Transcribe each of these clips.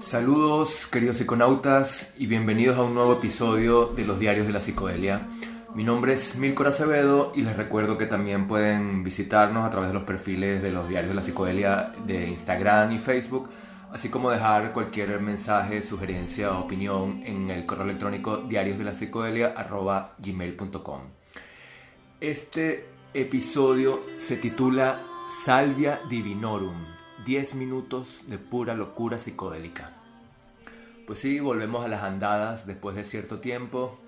Saludos queridos psiconautas y bienvenidos a un nuevo episodio de los Diarios de la Psicodelia. Mi nombre es Milcor Acevedo y les recuerdo que también pueden visitarnos a través de los perfiles de los Diarios de la Psicodelia de Instagram y Facebook, así como dejar cualquier mensaje, sugerencia o opinión en el correo electrónico diariosdelapsicodelia.gmail.com Este episodio se titula Salvia Divinorum, 10 minutos de pura locura psicodélica. Pues sí, volvemos a las andadas después de cierto tiempo.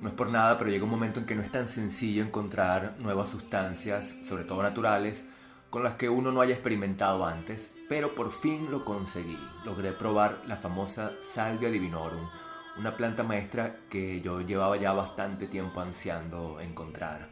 No es por nada, pero llega un momento en que no es tan sencillo encontrar nuevas sustancias, sobre todo naturales, con las que uno no haya experimentado antes, pero por fin lo conseguí. Logré probar la famosa Salvia divinorum, una planta maestra que yo llevaba ya bastante tiempo ansiando encontrar.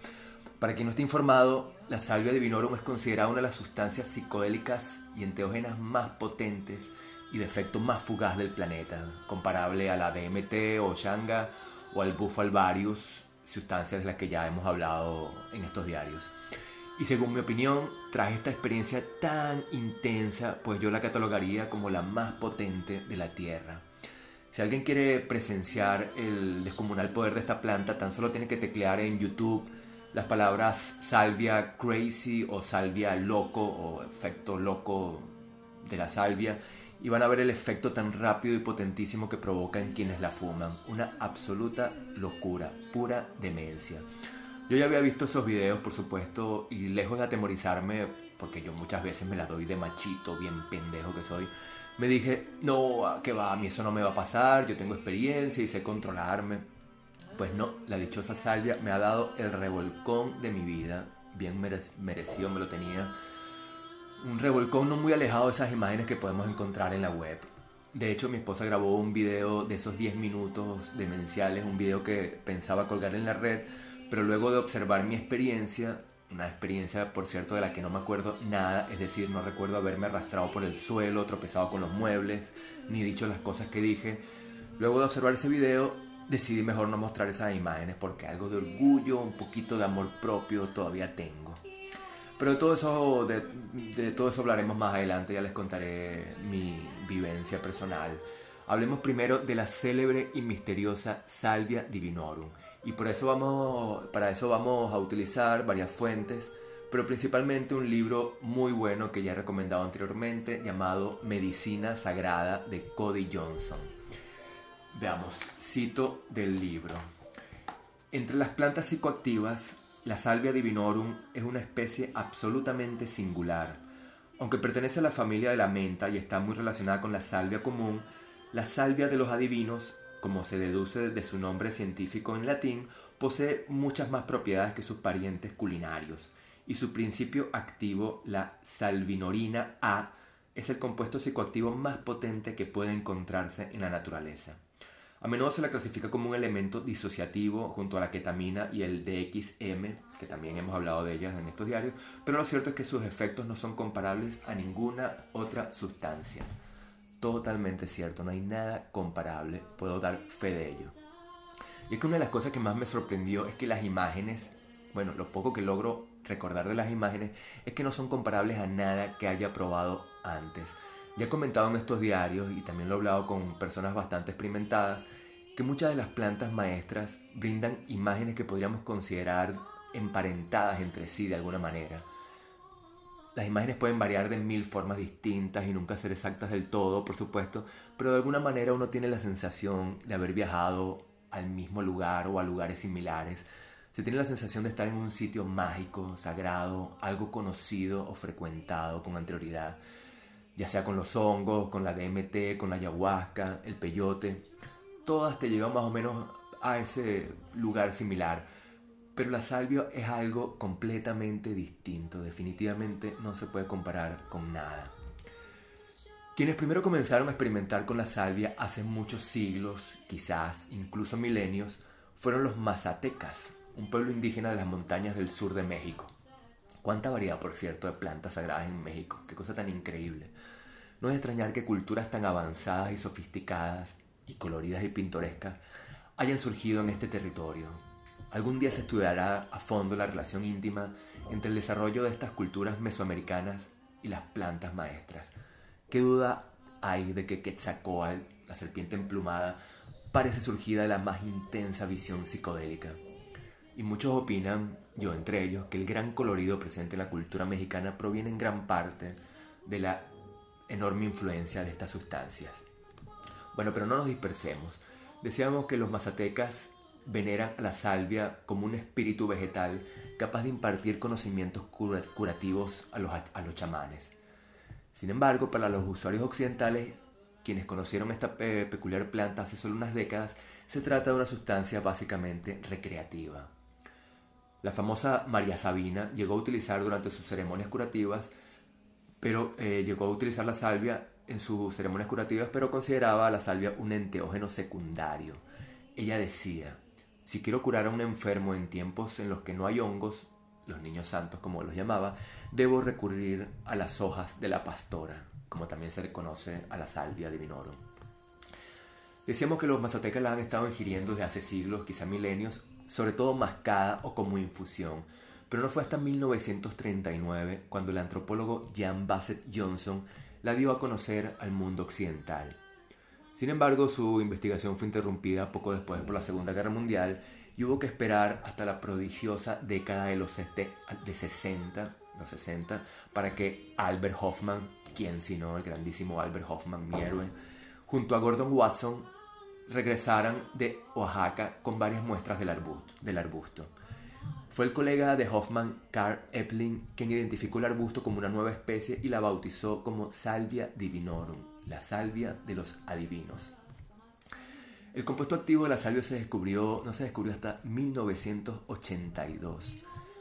Para quien no esté informado, la Salvia divinorum es considerada una de las sustancias psicodélicas y enteógenas más potentes y de efecto más fugaz del planeta, comparable a la DMT o Shanga o al bufo alvarius, sustancias de las que ya hemos hablado en estos diarios. Y según mi opinión, tras esta experiencia tan intensa, pues yo la catalogaría como la más potente de la Tierra. Si alguien quiere presenciar el descomunal poder de esta planta, tan solo tiene que teclear en YouTube las palabras salvia crazy o salvia loco o efecto loco de la salvia y van a ver el efecto tan rápido y potentísimo que provoca en quienes la fuman. Una absoluta locura, pura demencia. Yo ya había visto esos videos, por supuesto, y lejos de atemorizarme, porque yo muchas veces me la doy de machito, bien pendejo que soy, me dije, no, que va, a mí eso no me va a pasar, yo tengo experiencia y sé controlarme. Pues no, la dichosa salvia me ha dado el revolcón de mi vida, bien merecido me lo tenía un revolcón no muy alejado de esas imágenes que podemos encontrar en la web. De hecho, mi esposa grabó un video de esos 10 minutos demenciales, un video que pensaba colgar en la red, pero luego de observar mi experiencia, una experiencia, por cierto, de la que no me acuerdo nada, es decir, no recuerdo haberme arrastrado por el suelo, tropezado con los muebles, ni dicho las cosas que dije. Luego de observar ese video, decidí mejor no mostrar esas imágenes porque algo de orgullo, un poquito de amor propio todavía tengo. Pero de todo eso, de, todo eso hablaremos más adelante, ya les contaré mi vivencia personal. Hablemos primero de la célebre y misteriosa Salvia Divinorum. Y por eso vamos, para eso vamos a utilizar varias fuentes, pero principalmente un libro muy bueno que ya he recomendado anteriormente, llamado Medicina Sagrada de Cody Johnson. Veamos, cito del libro. Entre las plantas psicoactivas la salvia divinorum es una especie absolutamente singular. Aunque pertenece a la familia de la menta y está muy relacionada con la salvia común, la salvia de los adivinos, como se deduce de su nombre científico en latín, posee muchas más propiedades que sus parientes culinarios, y su principio activo, la salvinorina A, es el compuesto psicoactivo más potente que puede encontrarse en la naturaleza. A menudo se la clasifica como un elemento disociativo junto a la ketamina y el DXM, que también hemos hablado de ellas en estos diarios, pero lo cierto es que sus efectos no son comparables a ninguna otra sustancia. Totalmente cierto, no hay nada comparable, puedo dar fe de ello. Y es que una de las cosas que más me sorprendió es que las imágenes, bueno, lo poco que logro recordar de las imágenes, es que no son comparables a nada que haya probado antes. Ya he comentado en estos diarios y también lo he hablado con personas bastante experimentadas que muchas de las plantas maestras brindan imágenes que podríamos considerar emparentadas entre sí de alguna manera. Las imágenes pueden variar de mil formas distintas y nunca ser exactas del todo, por supuesto, pero de alguna manera uno tiene la sensación de haber viajado al mismo lugar o a lugares similares. Se tiene la sensación de estar en un sitio mágico, sagrado, algo conocido o frecuentado con anterioridad ya sea con los hongos, con la DMT, con la ayahuasca, el peyote, todas te llevan más o menos a ese lugar similar. Pero la salvia es algo completamente distinto, definitivamente no se puede comparar con nada. Quienes primero comenzaron a experimentar con la salvia hace muchos siglos, quizás incluso milenios, fueron los mazatecas, un pueblo indígena de las montañas del sur de México. Cuánta variedad, por cierto, de plantas sagradas en México. Qué cosa tan increíble. No es extrañar que culturas tan avanzadas y sofisticadas y coloridas y pintorescas hayan surgido en este territorio. Algún día se estudiará a fondo la relación íntima entre el desarrollo de estas culturas mesoamericanas y las plantas maestras. ¿Qué duda hay de que Quetzalcoatl, la serpiente emplumada, parece surgida de la más intensa visión psicodélica? Y muchos opinan, yo entre ellos, que el gran colorido presente en la cultura mexicana proviene en gran parte de la enorme influencia de estas sustancias. Bueno, pero no nos dispersemos. Decíamos que los mazatecas veneran a la salvia como un espíritu vegetal capaz de impartir conocimientos curativos a los, a los chamanes. Sin embargo, para los usuarios occidentales, quienes conocieron esta peculiar planta hace solo unas décadas, se trata de una sustancia básicamente recreativa. La famosa María Sabina llegó a utilizar durante sus ceremonias curativas, pero eh, llegó a utilizar la salvia en sus ceremonias curativas, pero consideraba la salvia un enteógeno secundario. Ella decía, si quiero curar a un enfermo en tiempos en los que no hay hongos, los niños santos como los llamaba, debo recurrir a las hojas de la pastora, como también se reconoce a la salvia divinorum. Decíamos que los mazatecas la han estado ingiriendo desde hace siglos, quizá milenios, sobre todo mascada o como infusión, pero no fue hasta 1939 cuando el antropólogo Jan Bassett Johnson la dio a conocer al mundo occidental. Sin embargo, su investigación fue interrumpida poco después por la Segunda Guerra Mundial y hubo que esperar hasta la prodigiosa década de los de 60, los 60 para que Albert Hoffman, quien sino el grandísimo Albert Hoffman, mi héroe, junto a Gordon Watson, regresaran de Oaxaca con varias muestras del arbusto. Del arbusto. Fue el colega de Hoffman, Carl Epling, quien identificó el arbusto como una nueva especie y la bautizó como Salvia divinorum la salvia de los adivinos. El compuesto activo de la salvia se descubrió, no se descubrió hasta 1982.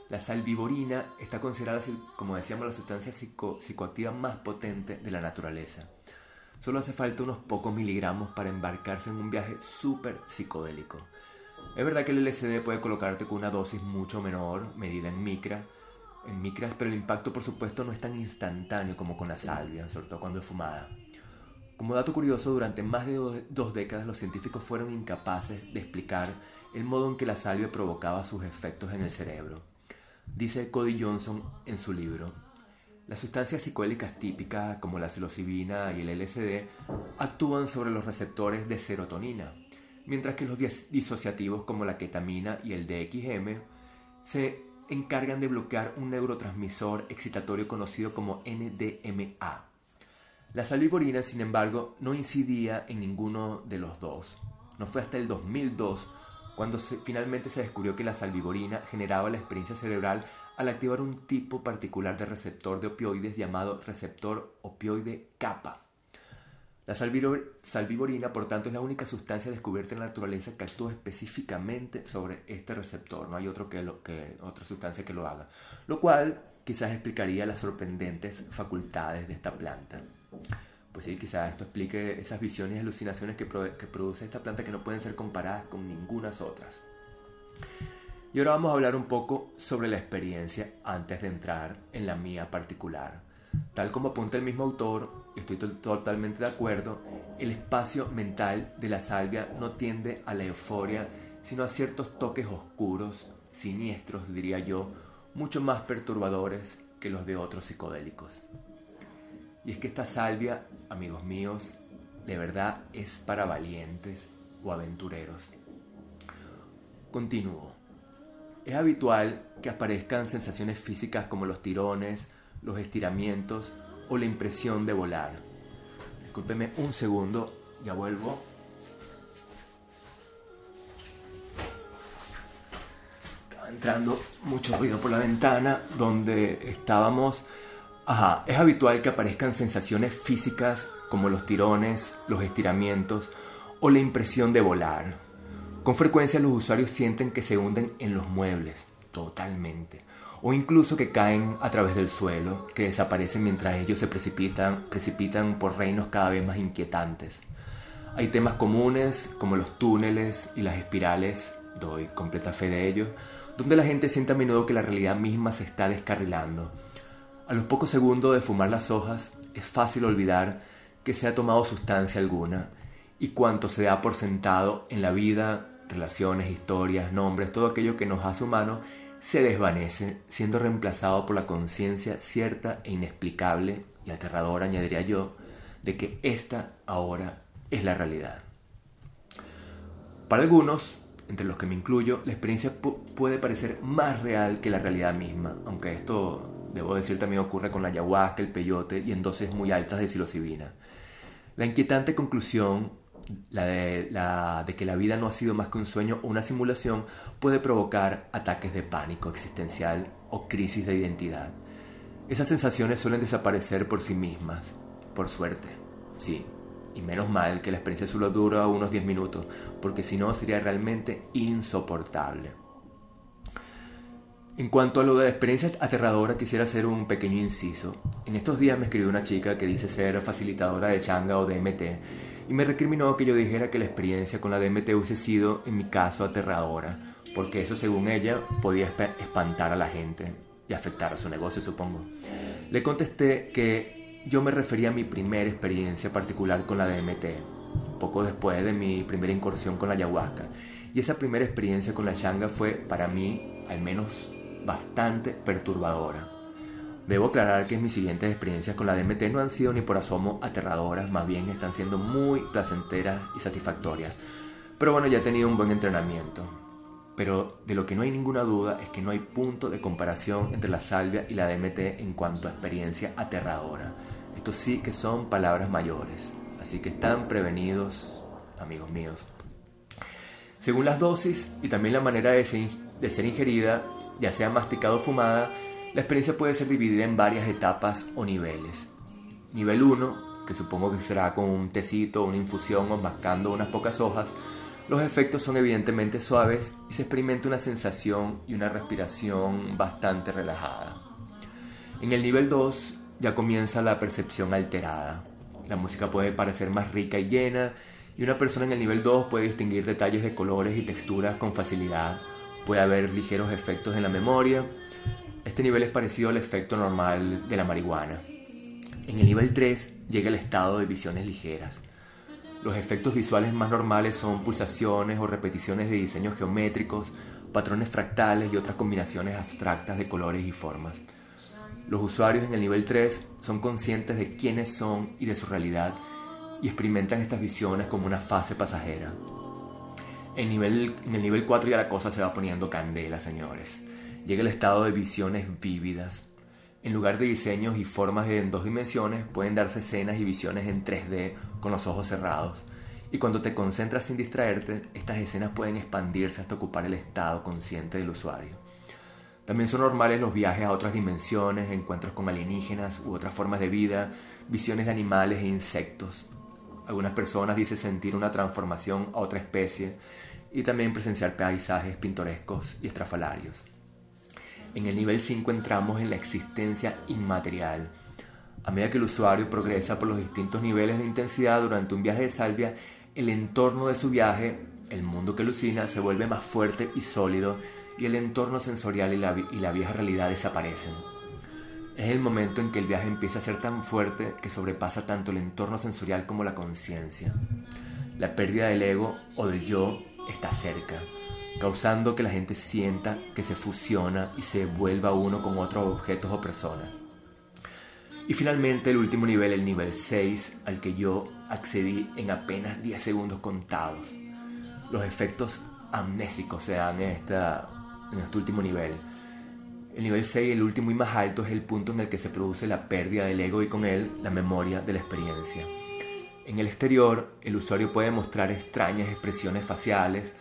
La salvivorina está considerada, como decíamos, la sustancia psicoactiva más potente de la naturaleza. Solo hace falta unos pocos miligramos para embarcarse en un viaje súper psicodélico. Es verdad que el LSD puede colocarte con una dosis mucho menor, medida en micra, en micras, pero el impacto por supuesto no es tan instantáneo como con la salvia, sobre todo cuando es fumada. Como dato curioso, durante más de dos décadas los científicos fueron incapaces de explicar el modo en que la salvia provocaba sus efectos en el cerebro. Dice Cody Johnson en su libro, las sustancias psicoélicas típicas como la psilocibina y el LSD actúan sobre los receptores de serotonina, mientras que los disociativos como la ketamina y el DXM se encargan de bloquear un neurotransmisor excitatorio conocido como NDMA. La salvivorina, sin embargo, no incidía en ninguno de los dos. No fue hasta el 2002 cuando finalmente se descubrió que la salvivorina generaba la experiencia cerebral al activar un tipo particular de receptor de opioides llamado receptor opioide kappa. La salvivorina, por tanto, es la única sustancia descubierta en la naturaleza que actúa específicamente sobre este receptor. No hay otro que que, otra sustancia que lo haga. Lo cual quizás explicaría las sorprendentes facultades de esta planta. Pues sí, quizás esto explique esas visiones y alucinaciones que, produce esta planta que no pueden ser comparadas con ninguna otras. Y ahora vamos a hablar un poco sobre la experiencia antes de entrar en la mía particular. Tal como apunta el mismo autor, estoy totalmente de acuerdo, el espacio mental de la salvia no tiende a la euforia, sino a ciertos toques oscuros, siniestros, diría yo, mucho más perturbadores que los de otros psicodélicos. Y es que esta salvia, amigos míos, de verdad es para valientes o aventureros. Continúo. Es habitual que aparezcan sensaciones físicas como los tirones, los estiramientos o la impresión de volar. Discúlpeme un segundo, ya vuelvo. Estaba entrando mucho ruido por la ventana donde estábamos Ajá, es habitual que aparezcan sensaciones físicas como los tirones, los estiramientos o la impresión de volar. Con frecuencia los usuarios sienten que se hunden en los muebles, totalmente, o incluso que caen a través del suelo, que desaparecen mientras ellos se precipitan, precipitan por reinos cada vez más inquietantes. Hay temas comunes como los túneles y las espirales, doy completa fe de ello, donde la gente siente a menudo que la realidad misma se está descarrilando a los pocos segundos de fumar las hojas, es fácil olvidar que se ha tomado sustancia alguna y cuanto se da por sentado en la vida, relaciones, historias, nombres, todo aquello que nos hace humanos, se desvanece, siendo reemplazado por la conciencia cierta e inexplicable y aterradora, añadiría yo, de que esta ahora es la realidad. Para algunos, entre los que me incluyo, la experiencia puede parecer más real que la realidad misma, aunque esto, debo decir, también ocurre con la ayahuasca, el peyote y en dosis muy altas de psilocibina. La inquietante conclusión la de, que la vida no ha sido más que un sueño o una simulación puede provocar ataques de pánico existencial o crisis de identidad. Esas sensaciones suelen desaparecer por sí mismas, por suerte, sí, y menos mal que la experiencia solo dura unos 10 minutos, porque si no sería realmente insoportable. En cuanto a lo de la experiencia aterradora, quisiera hacer un pequeño inciso. En estos días me escribió una chica que dice ser facilitadora de changa o DMT y me recriminó que yo dijera que la experiencia con la DMT hubiese sido, en mi caso, aterradora, porque eso, según ella, podía espantar a la gente y afectar a su negocio, supongo. Le contesté que yo me refería a mi primera experiencia particular con la DMT, poco después de mi primera incursión con la ayahuasca. Y esa primera experiencia con la changa fue, para mí, al menos, bastante perturbadora. Debo aclarar que mis siguientes experiencias con la DMT no han sido ni por asomo aterradoras, más bien están siendo muy placenteras y satisfactorias. Pero bueno, ya he tenido un buen entrenamiento. Pero de lo que no hay ninguna duda es que no hay punto de comparación entre la salvia y la DMT en cuanto a experiencia aterradora. Esto sí que son palabras mayores, así que están prevenidos, amigos míos. Según las dosis y también la manera de ser, ingerida, ya sea masticado o fumada, la experiencia puede ser dividida en varias etapas o niveles. Nivel 1, que supongo que será con un tecito, una infusión o mascando unas pocas hojas, los efectos son evidentemente suaves y se experimenta una sensación y una respiración bastante relajada. En el nivel 2 ya comienza la percepción alterada. La música puede parecer más rica y llena y una persona en el nivel 2 puede distinguir detalles de colores y texturas con facilidad. Puede haber ligeros efectos en la memoria este nivel es parecido al efecto normal de la marihuana. En el nivel 3 llega el estado de visiones ligeras. Los efectos visuales más normales son pulsaciones o repeticiones de diseños geométricos, patrones fractales y otras combinaciones abstractas de colores y formas. Los usuarios en el nivel 3 son conscientes de quiénes son y de su realidad y experimentan estas visiones como una fase pasajera. En, nivel, en el nivel 4 ya la cosa se va poniendo candela, señores llega el estado de visiones vívidas. En lugar de diseños y formas en dos dimensiones, pueden darse escenas y visiones en 3D con los ojos cerrados. Y cuando te concentras sin distraerte, estas escenas pueden expandirse hasta ocupar el estado consciente del usuario. También son normales los viajes a otras dimensiones, encuentros con alienígenas u otras formas de vida, visiones de animales e insectos. Algunas personas dicen sentir una transformación a otra especie y también presenciar paisajes pintorescos y estrafalarios. En el nivel 5 entramos en la existencia inmaterial. A medida que el usuario progresa por los distintos niveles de intensidad durante un viaje de salvia, el entorno de su viaje, el mundo que alucina, se vuelve más fuerte y sólido y el entorno sensorial y la, y la vieja realidad desaparecen. Es el momento en que el viaje empieza a ser tan fuerte que sobrepasa tanto el entorno sensorial como la conciencia. La pérdida del ego o del yo está cerca causando que la gente sienta que se fusiona y se vuelva uno con otros objetos o personas. Y finalmente el último nivel, el nivel 6, al que yo accedí en apenas 10 segundos contados. Los efectos amnésicos se dan en, en este último nivel. El nivel 6, el último y más alto, es el punto en el que se produce la pérdida del ego y con él la memoria de la experiencia. En el exterior, el usuario puede mostrar extrañas expresiones faciales,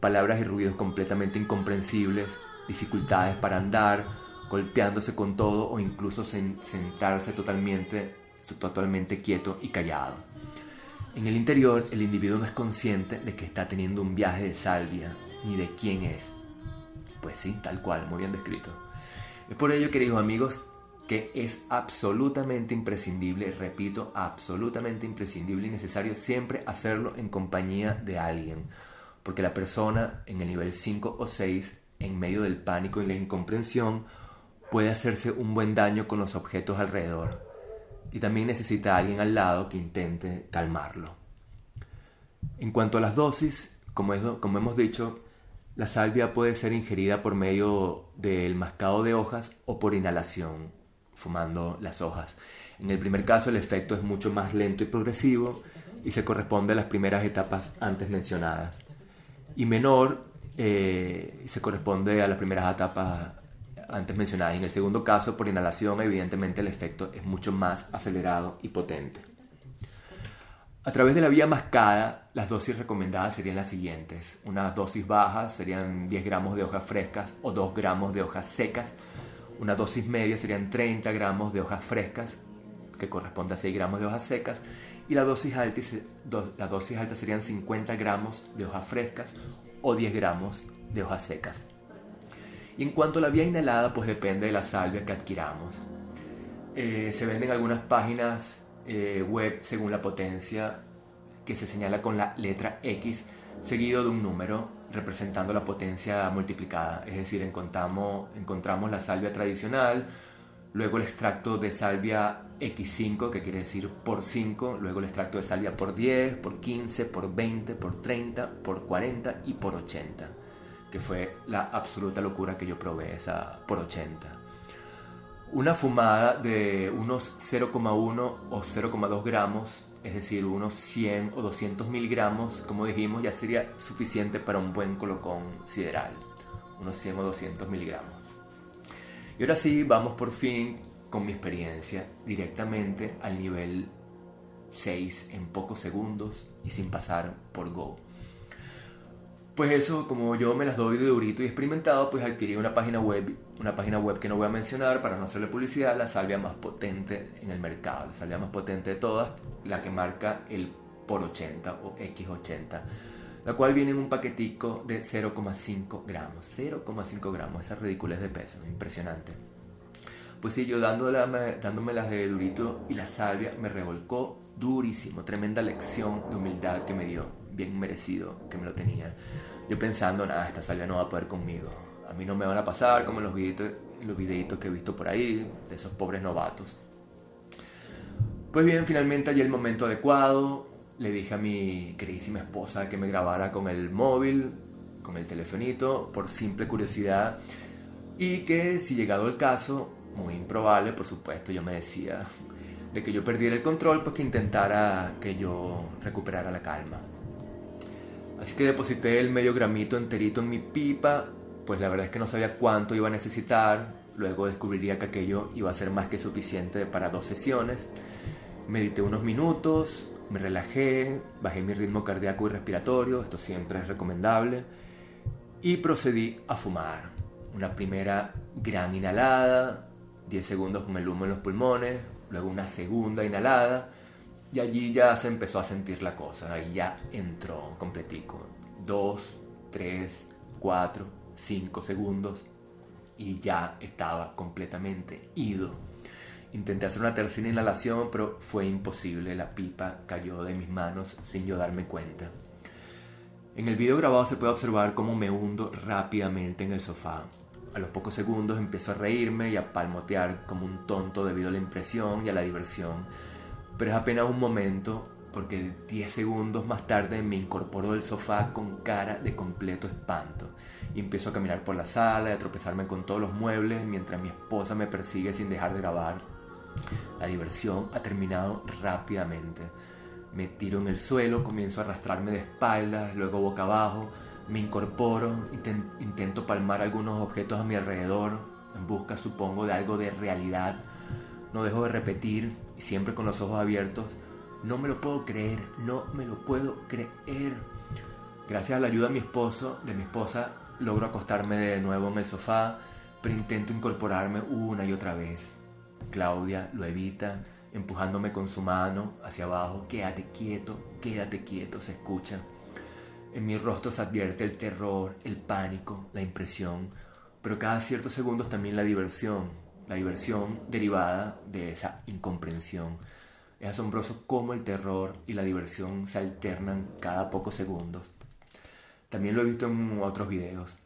palabras y ruidos completamente incomprensibles, dificultades para andar, golpeándose con todo o incluso sentarse totalmente, totalmente quieto y callado. En el interior, el individuo no es consciente de que está teniendo un viaje de salvia, ni de quién es. Pues sí, tal cual, muy bien descrito. Es por ello, queridos amigos, que es absolutamente imprescindible, repito, absolutamente imprescindible y necesario siempre hacerlo en compañía de alguien porque la persona en el nivel 5 o 6, en medio del pánico y la incomprensión, puede hacerse un buen daño con los objetos alrededor y también necesita a alguien al lado que intente calmarlo. En cuanto a las dosis, como, como hemos dicho, La salvia puede ser ingerida por medio del mascado de hojas o por inhalación, fumando las hojas. En el primer caso el efecto es mucho más lento y progresivo y se corresponde a las primeras etapas antes mencionadas. Y menor eh, se corresponde a las primeras etapas antes mencionadas. En el segundo caso, por inhalación, evidentemente el efecto es mucho más acelerado y potente. A través de la vía mascada, las dosis recomendadas serían las siguientes. Una dosis baja serían 10 gramos de hojas frescas o 2 gramos de hojas secas. Una dosis media serían 30 gramos de hojas frescas, que corresponde a 6 gramos de hojas secas. Y la dosis alta, la dosis alta serían 50 gramos de hojas frescas o 10 gramos de hojas secas. Y en cuanto a la vía inhalada, pues depende de la salvia que adquiramos. Eh, se venden algunas páginas eh, web según la potencia que se señala con la letra X seguido de un número representando la potencia multiplicada. Es decir, encontramos, encontramos la salvia tradicional, luego el extracto de salvia X5, que quiere decir por 5, luego el extracto de salvia por 10, por 15, por 20, por 30, por 40 y por 80, que fue la absoluta locura que yo probé esa por 80 una fumada de unos 0,1 o 0,2 gramos, es decir, unos 100 o 200 miligramos, como dijimos, ya sería suficiente para un buen colocón sideral, unos 100 o 200 miligramos. Y ahora sí, vamos por fin con mi experiencia directamente al nivel 6 en pocos segundos y sin pasar por Go. Pues eso, como yo me las doy de durito y experimentado, pues adquirí una página web, una página web que no voy a mencionar para no hacerle publicidad, la salvia más potente en el mercado, la salvia más potente de todas, la que marca el por 80 o X80, la cual viene en un paquetico de 0,5 gramos, 0,5 gramos, esa ridiculez de peso, impresionante. Pues sí, yo dándome, las de durito y la salvia me revolcó durísimo, tremenda lección de humildad que me dio, bien merecido que me lo tenía. Yo pensando, nada, esta salvia no va a poder conmigo. A mí no me van a pasar como en los videitos, los videitos que he visto por ahí, de esos pobres novatos. Pues bien, finalmente allí el momento adecuado. Le dije a mi queridísima esposa que me grabara con el móvil, con el telefonito, por simple curiosidad. Y que si llegado el caso, muy improbable, por supuesto, yo me decía de que yo perdiera el control, pues que intentara que yo recuperara la calma. Así que deposité el medio gramito enterito en mi pipa, pues la verdad es que no sabía cuánto iba a necesitar, luego descubriría que aquello iba a ser más que suficiente para dos sesiones. Medité unos minutos, me relajé, bajé mi ritmo cardíaco y respiratorio, esto siempre es recomendable, y procedí a fumar. Una primera gran inhalada, 10 segundos con el humo en los pulmones, luego una segunda inhalada, y allí ya se empezó a sentir la cosa, ahí ya entró completico. Dos, tres, cuatro, cinco segundos y ya estaba completamente ido. Intenté hacer una tercera inhalación, pero fue imposible. La pipa cayó de mis manos sin yo darme cuenta. En el video grabado se puede observar cómo me hundo rápidamente en el sofá. A los pocos segundos empiezo a reírme y a palmotear como un tonto debido a la impresión y a la diversión pero es apenas un momento porque 10 segundos más tarde me incorporo del sofá con cara de completo espanto y empiezo a caminar por la sala y a tropezarme con todos los muebles mientras mi esposa me persigue sin dejar de grabar. La diversión ha terminado rápidamente. Me tiro en el suelo, comienzo a arrastrarme de espaldas, luego boca abajo, me incorporo, intento palmar algunos objetos a mi alrededor en busca, supongo, de algo de realidad. No dejo de repetir y siempre con los ojos abiertos. No me lo puedo creer, no me lo puedo creer. Gracias a la ayuda de mi esposo, de mi esposa, logro acostarme de nuevo en el sofá, pero intento incorporarme una y otra vez. Claudia lo evita, empujándome con su mano hacia abajo. Quédate quieto, quédate quieto, se escucha. En mi rostro se advierte el terror, el pánico, la impresión, pero cada ciertos segundos también la diversión, la diversión derivada de esa incomprensión. Es asombroso cómo el terror y la diversión se alternan cada pocos segundos. También lo he visto en otros videos.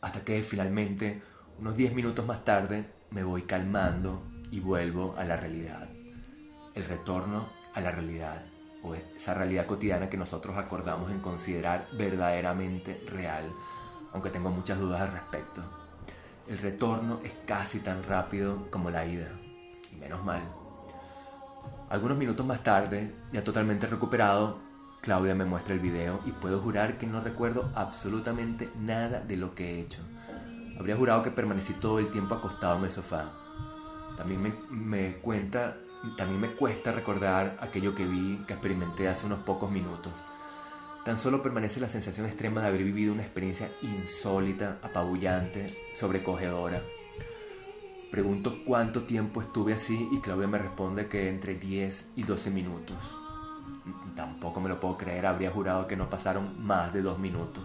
Hasta que finalmente, unos 10 minutos más tarde, me voy calmando y vuelvo a la realidad. El retorno a la realidad, o esa realidad cotidiana que nosotros acordamos en considerar verdaderamente real. aunque tengo muchas dudas al respecto. El retorno es casi tan rápido como la ida, y menos mal. Algunos minutos más tarde, ya totalmente recuperado, Claudia me muestra el video y puedo jurar que no recuerdo absolutamente nada de lo que he hecho. Habría jurado que permanecí todo el tiempo acostado en el sofá. También me, me cuenta, también me cuesta recordar aquello que vi, que experimenté hace unos pocos minutos. Tan solo permanece la sensación extrema de haber vivido una experiencia insólita, apabullante, sobrecogedora. Pregunto cuánto tiempo estuve así y Claudia me responde que entre 10 y 12 minutos. Tampoco me lo puedo creer, habría jurado que no pasaron más de dos minutos.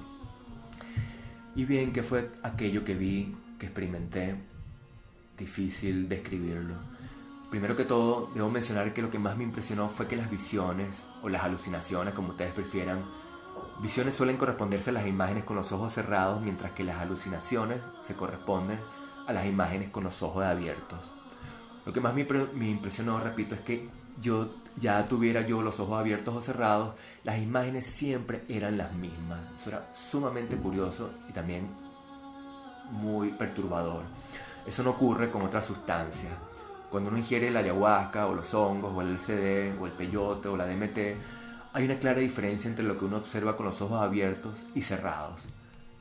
Y bien, ¿qué fue aquello que vi, que experimenté? Difícil describirlo. Primero que todo, debo mencionar que lo que más me impresionó fue que las visiones, o las alucinaciones, como ustedes prefieran, Visiones suelen corresponderse a las imágenes con los ojos cerrados, mientras que las alucinaciones se corresponden a las imágenes con los ojos abiertos. Lo que más me, impresionó, repito, es que yo ya tuviera yo los ojos abiertos o cerrados, las imágenes siempre eran las mismas. Eso era sumamente curioso y también muy perturbador. Eso no ocurre con otras sustancias. Cuando uno ingiere la ayahuasca o los hongos o el LCD o el peyote o la DMT, hay una clara diferencia entre lo que uno observa con los ojos abiertos y cerrados,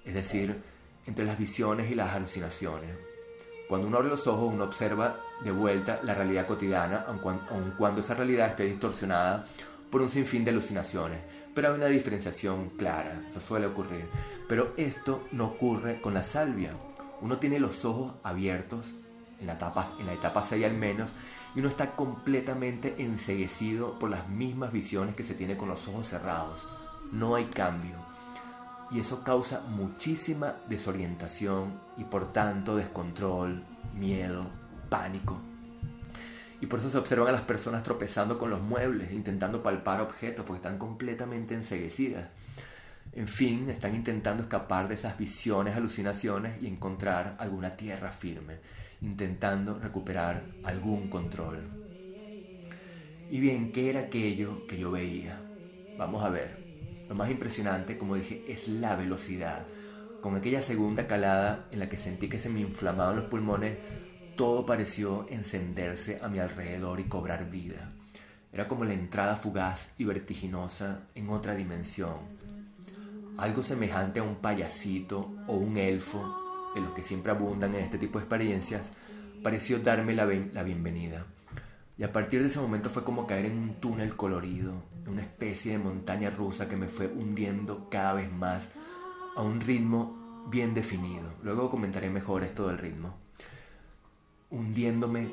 es decir, entre las visiones y las alucinaciones. Cuando uno abre los ojos, uno observa de vuelta la realidad cotidiana, aun cuando esa realidad esté distorsionada por un sinfín de alucinaciones. Pero hay una diferenciación clara, eso suele ocurrir. Pero esto no ocurre con la salvia. Uno tiene los ojos abiertos, en la etapa, en la etapa 6 al menos, y uno está completamente enseguecido por las mismas visiones que se tiene con los ojos cerrados. No hay cambio. Y eso causa muchísima desorientación y por tanto descontrol, miedo, pánico. Y por eso se observan a las personas tropezando con los muebles, intentando palpar objetos, porque están completamente enseguecidas. En fin, están intentando escapar de esas visiones, alucinaciones y encontrar alguna tierra firme intentando recuperar algún control. Y bien, ¿qué era aquello que yo veía? Vamos a ver. Lo más impresionante, como dije, es la velocidad. Con aquella segunda calada en la que sentí que se me inflamaban los pulmones, todo pareció encenderse a mi alrededor y cobrar vida. Era como la entrada fugaz y vertiginosa en otra dimensión. Algo semejante a un payasito o un elfo de los que siempre abundan en este tipo de experiencias, pareció darme la, la bienvenida. Y a partir de ese momento fue como caer en un túnel colorido, una especie de montaña rusa que me fue hundiendo cada vez más a un ritmo bien definido. Luego comentaré mejor esto del ritmo. Hundiéndome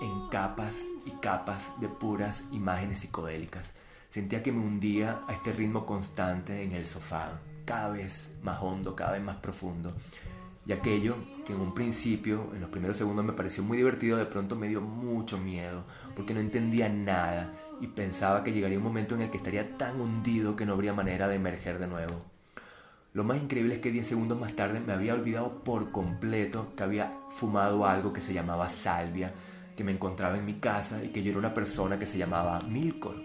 en capas y capas de puras imágenes psicodélicas. Sentía que me hundía a este ritmo constante en el sofá, cada vez más hondo, cada vez más profundo. Y aquello que en un principio, en los primeros segundos me pareció muy divertido, de pronto me dio mucho miedo, porque no entendía nada y pensaba que llegaría un momento en el que estaría tan hundido que no habría manera de emerger de nuevo. Lo más increíble es que 10 segundos más tarde me había olvidado por completo que había fumado algo que se llamaba salvia, que me encontraba en mi casa y que yo era una persona que se llamaba Milcor.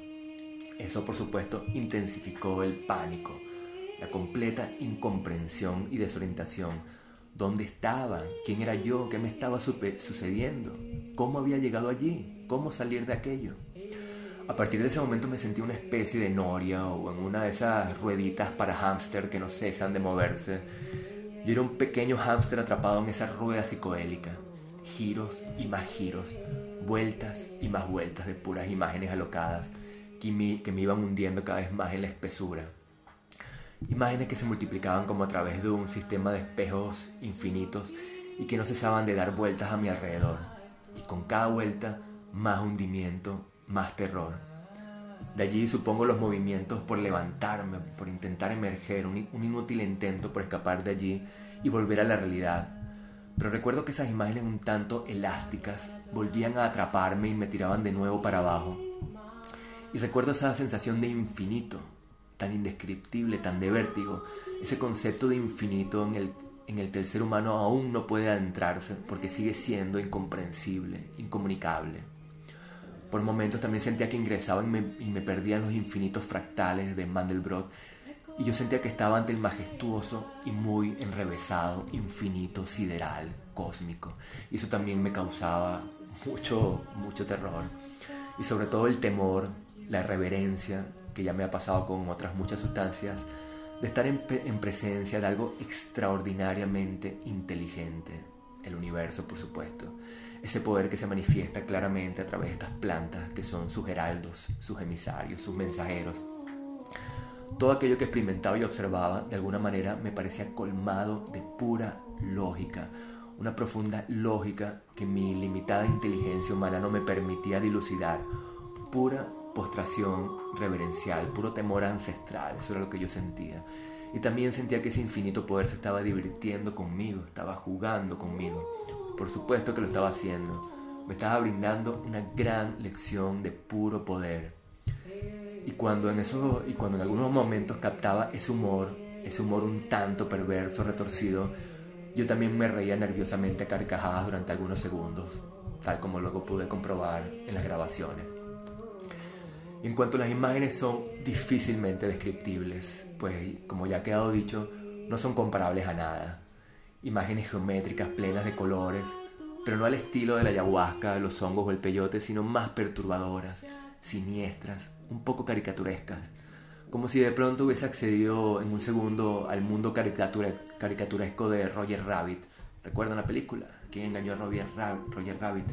Eso por supuesto intensificó el pánico, la completa incomprensión y desorientación ¿Dónde estaba? ¿Quién era yo? ¿Qué me estaba sucediendo? ¿Cómo había llegado allí? ¿Cómo salir de aquello? A partir de ese momento me sentí una especie de noria o en una de esas rueditas para hámster que no cesan de moverse. Yo era un pequeño hámster atrapado en esa rueda psicodélica. Giros y más giros, vueltas y más vueltas de puras imágenes alocadas que me, que me iban hundiendo cada vez más en la espesura. Imágenes que se multiplicaban como a través de un sistema de espejos infinitos y que no cesaban de dar vueltas a mi alrededor. Y con cada vuelta, más hundimiento, más terror. De allí supongo los movimientos por levantarme, por intentar emerger, un, inútil intento por escapar de allí y volver a la realidad. Pero recuerdo que esas imágenes un tanto elásticas volvían a atraparme y me tiraban de nuevo para abajo. Y recuerdo esa sensación de infinito, tan indescriptible, tan de vértigo, ese concepto de infinito en el, en el que el ser humano aún no puede adentrarse porque sigue siendo incomprensible, incomunicable. Por momentos también sentía que ingresaba y me, y me perdía en los infinitos fractales de Mandelbrot y yo sentía que estaba ante el majestuoso y muy enrevesado, infinito, sideral, cósmico. Y eso también me causaba mucho, mucho terror. Y sobre todo el temor, la reverencia, que ya me ha pasado con otras muchas sustancias, de estar en, en presencia de algo extraordinariamente inteligente, el universo por supuesto, ese poder que se manifiesta claramente a través de estas plantas que son sus heraldos, sus emisarios, sus mensajeros. Todo aquello que experimentaba y observaba de alguna manera me parecía colmado de pura lógica, una profunda lógica que mi limitada inteligencia humana no me permitía dilucidar, pura postración reverencial, puro temor ancestral, eso era lo que yo sentía. Y también sentía que ese infinito poder se estaba divirtiendo conmigo, estaba jugando conmigo. Por supuesto que lo estaba haciendo. Me estaba brindando una gran lección de puro poder. Y cuando en eso, y cuando en algunos momentos captaba ese humor, ese humor un tanto perverso, retorcido, yo también me reía nerviosamente a carcajadas durante algunos segundos, tal como luego pude comprobar en las grabaciones. En cuanto a las imágenes son difícilmente descriptibles, pues como ya ha quedado dicho, no son comparables a nada imágenes geométricas plenas de colores, pero no al estilo de la ayahuasca, los hongos o el peyote, sino más perturbadoras, siniestras, un poco caricaturescas, como si de pronto hubiese accedido en un segundo al mundo caricaturesco de Roger Rabbit. ¿Recuerdan la película? ¿Quién engañó a Roger Rabbit?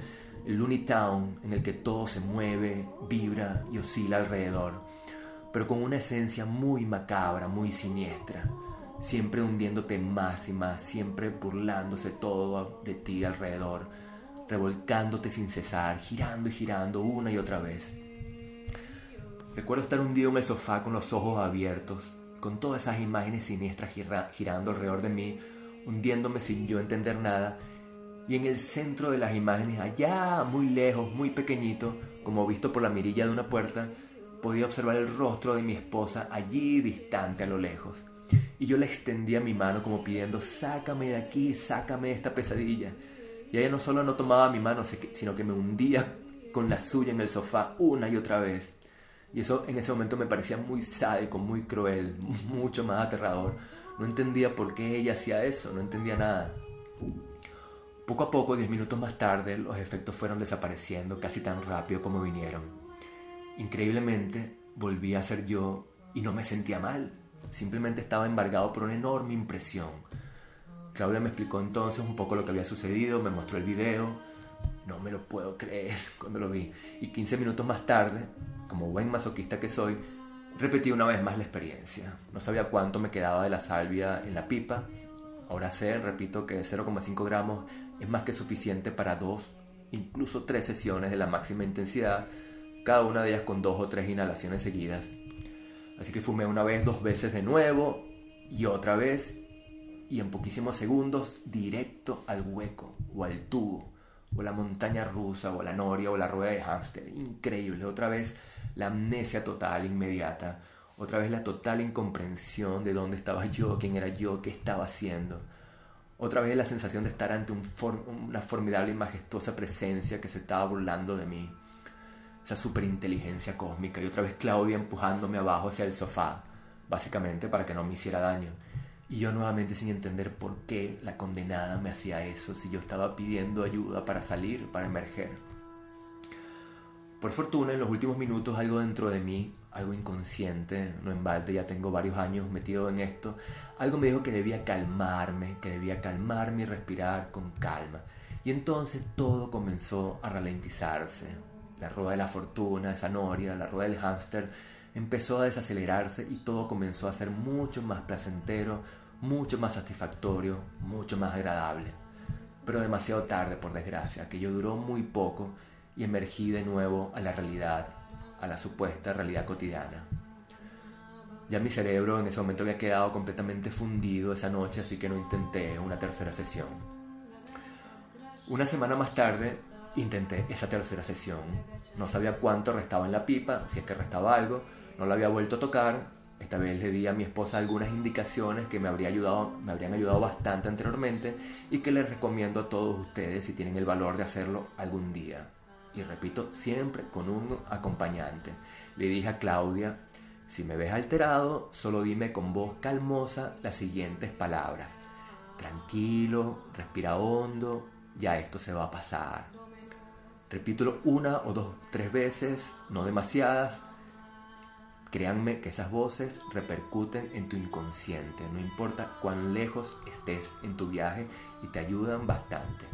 El Looney Town, en el que todo se mueve, vibra y oscila alrededor, pero con una esencia muy macabra, muy siniestra siempre hundiéndote más y más, siempre burlándose todo de ti alrededor, revolcándote sin cesar, girando y girando una y otra vez. Recuerdo estar hundido en el sofá con los ojos abiertos, con todas esas imágenes siniestras girando alrededor de mí, hundiéndome sin yo entender nada, y en el centro de las imágenes, allá muy lejos, muy pequeñito, como visto por la mirilla de una puerta, podía observar el rostro de mi esposa allí distante a lo lejos y yo le extendía mi mano como pidiendo, sácame de aquí, sácame de esta pesadilla. Y ella no solo no tomaba mi mano, sino que me hundía con la suya en el sofá una y otra vez. Y eso en ese momento me parecía muy sádico, muy cruel, mucho más aterrador. No entendía por qué ella hacía eso, no entendía nada. Poco a poco, diez minutos más tarde, los efectos fueron desapareciendo casi tan rápido como vinieron. Increíblemente, volví a ser yo y no me sentía mal. Simplemente estaba embargado por una enorme impresión. Claudia me explicó entonces un poco lo que había sucedido, me mostró el video. No me lo puedo creer cuando lo vi. Y 15 minutos más tarde, como buen masoquista que soy, repetí una vez más la experiencia. No sabía cuánto me quedaba de la salvia en la pipa. Ahora sé, repito, que 0,5 gramos es más que suficiente para dos, incluso tres sesiones de la máxima intensidad, cada una de ellas con dos o tres inhalaciones seguidas Así que fumé una vez, dos veces de nuevo y otra vez y en poquísimos segundos directo al hueco o al tubo o la montaña rusa o la noria o la rueda de hámster. Increíble. Otra vez la amnesia total, inmediata. Otra vez la total incomprensión de dónde estaba yo, quién era yo, qué estaba haciendo. Otra vez la sensación de estar ante una formidable y majestuosa presencia que se estaba burlando de mí esa superinteligencia cósmica y otra vez Claudia empujándome abajo hacia el sofá, básicamente para que no me hiciera daño. Y yo nuevamente sin entender por qué la condenada me hacía eso, si yo estaba pidiendo ayuda para salir, para emerger. Por fortuna, en los últimos minutos algo dentro de mí, algo inconsciente, no en balde, ya tengo varios años metido en esto, algo me dijo que debía calmarme, que debía calmarme y respirar con calma. Y entonces todo comenzó a ralentizarse, la rueda de la fortuna, esa noria, la rueda del hámster, empezó a desacelerarse y todo comenzó a ser mucho más placentero, mucho más satisfactorio, mucho más agradable. Pero demasiado tarde, por desgracia, aquello duró muy poco y emergí de nuevo a la realidad, a la supuesta realidad cotidiana. Ya mi cerebro en ese momento había quedado completamente fundido esa noche, así que no intenté una tercera sesión. Una semana más tarde Intenté esa tercera sesión. No sabía cuánto restaba en la pipa, si es que restaba algo. No la había vuelto a tocar. Esta vez le di a mi esposa algunas indicaciones que me, habría ayudado, me habrían ayudado bastante anteriormente y que les recomiendo a todos ustedes si tienen el valor de hacerlo algún día. Y repito, siempre con un acompañante. Le dije a Claudia, Si me ves alterado, solo dime con voz calmosa las siguientes palabras. Tranquilo, respira hondo, ya esto se va a pasar. Repítelo una o dos, tres veces, no demasiadas. Créanme que esas voces repercuten en tu inconsciente, no importa cuán lejos estés en tu viaje y te ayudan bastante.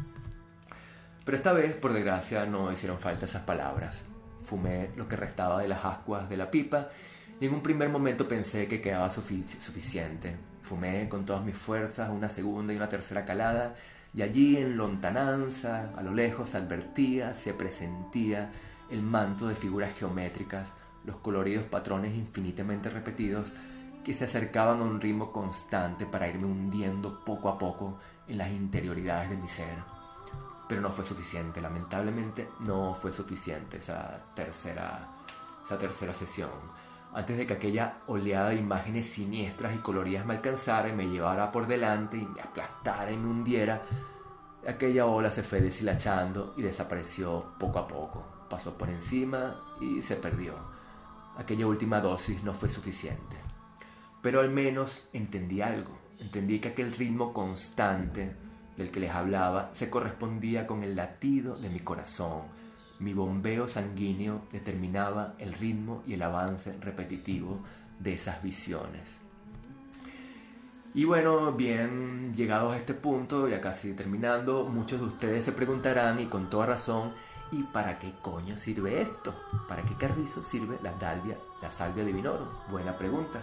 Pero esta vez, por desgracia, no hicieron falta esas palabras. Fumé lo que restaba de las ascuas de la pipa y en un primer momento pensé que quedaba suficiente. Fumé con todas mis fuerzas una segunda y una tercera calada y allí en lontananza, a lo lejos, advertía, se presentía el manto de figuras geométricas, los coloridos patrones infinitamente repetidos que se acercaban a un ritmo constante para irme hundiendo poco a poco en las interioridades de mi ser. Pero no fue suficiente, lamentablemente no fue suficiente esa tercera, esa tercera sesión antes de que aquella oleada de imágenes siniestras y coloridas me alcanzara y me llevara por delante y me aplastara y me hundiera, aquella ola se fue deshilachando y desapareció poco a poco. Pasó por encima y se perdió. Aquella última dosis no fue suficiente. Pero al menos entendí algo. Entendí que aquel ritmo constante del que les hablaba se correspondía con el latido de mi corazón mi bombeo sanguíneo determinaba el ritmo y el avance repetitivo de esas visiones. Y bueno, bien llegados a este punto, ya casi terminando, muchos de ustedes se preguntarán y con toda razón, ¿y para qué coño sirve esto? ¿Para qué carrizo sirve la, salvia, la salvia divinorum? Buena pregunta.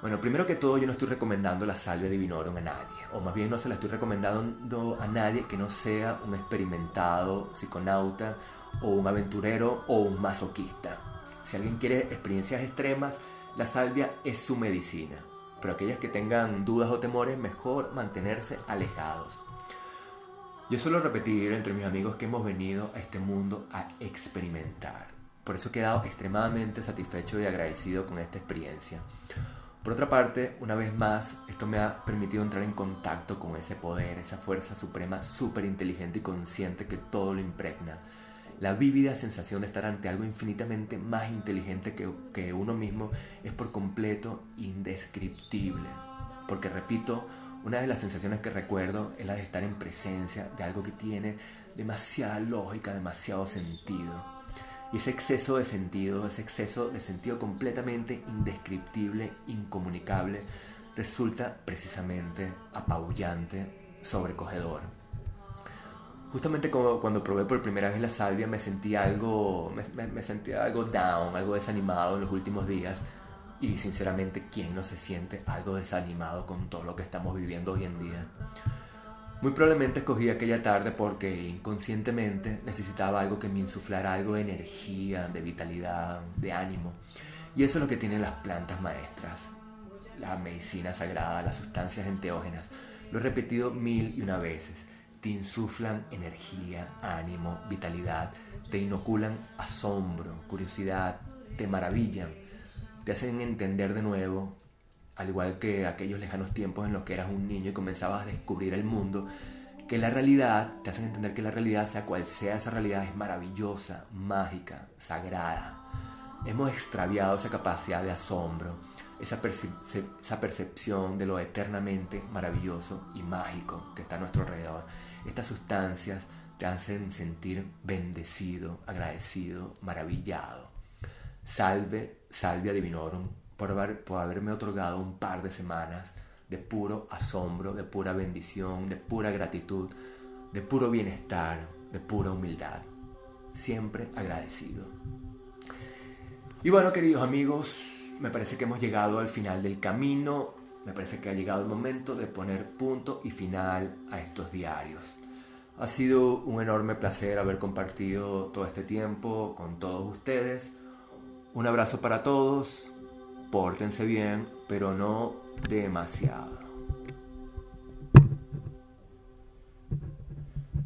Bueno, primero que todo yo no estoy recomendando la salvia divinorum a nadie, o más bien no se la estoy recomendando a nadie que no sea un experimentado psiconauta o un aventurero o un masoquista. Si alguien quiere experiencias extremas, la salvia es su medicina, pero aquellas que tengan dudas o temores, mejor mantenerse alejados. Yo suelo repetir entre mis amigos que hemos venido a este mundo a experimentar. Por eso he quedado extremadamente satisfecho y agradecido con esta experiencia. Por otra parte, una vez más, esto me ha permitido entrar en contacto con ese poder, esa fuerza suprema súper inteligente y consciente que todo lo impregna. La vívida sensación de estar ante algo infinitamente más inteligente que, que uno mismo es por completo indescriptible. Porque repito, una de las sensaciones que recuerdo es la de estar en presencia de algo que tiene demasiada lógica, demasiado sentido y ese exceso de sentido, ese exceso de sentido completamente indescriptible, incomunicable, resulta precisamente apabullante, sobrecogedor. Justamente cuando probé por primera vez la salvia me sentí algo, me, me sentía algo down, algo desanimado en los últimos días. Y sinceramente, ¿quién no se siente algo desanimado con todo lo que estamos viviendo hoy en día? Muy probablemente escogí aquella tarde porque inconscientemente necesitaba algo que me insuflara algo de energía, de vitalidad, de ánimo. Y eso es lo que tienen las plantas maestras, la medicina sagrada, las sustancias enteógenas. Lo he repetido mil y una veces. Te insuflan energía, ánimo, vitalidad, te inoculan asombro, curiosidad, te maravillan, te hacen entender de nuevo al igual que aquellos lejanos tiempos en los que eras un niño y comenzabas a descubrir el mundo, que la realidad, te hacen entender que la realidad, sea cual sea esa realidad, es maravillosa, mágica, sagrada. Hemos extraviado esa capacidad de asombro, esa, percepción de lo eternamente maravilloso y mágico que está a nuestro alrededor. Estas sustancias te hacen sentir bendecido, agradecido, maravillado. Salve, salvia divinorum, por, haberme otorgado un par de semanas de puro asombro, de pura bendición, de pura gratitud, de puro bienestar, de pura humildad. Siempre agradecido. Y bueno, queridos amigos, me parece que hemos llegado al final del camino. Me parece que ha llegado el momento de poner punto y final a estos diarios. Ha sido un enorme placer haber compartido todo este tiempo con todos ustedes. Un abrazo para todos pórtense bien, pero no demasiado.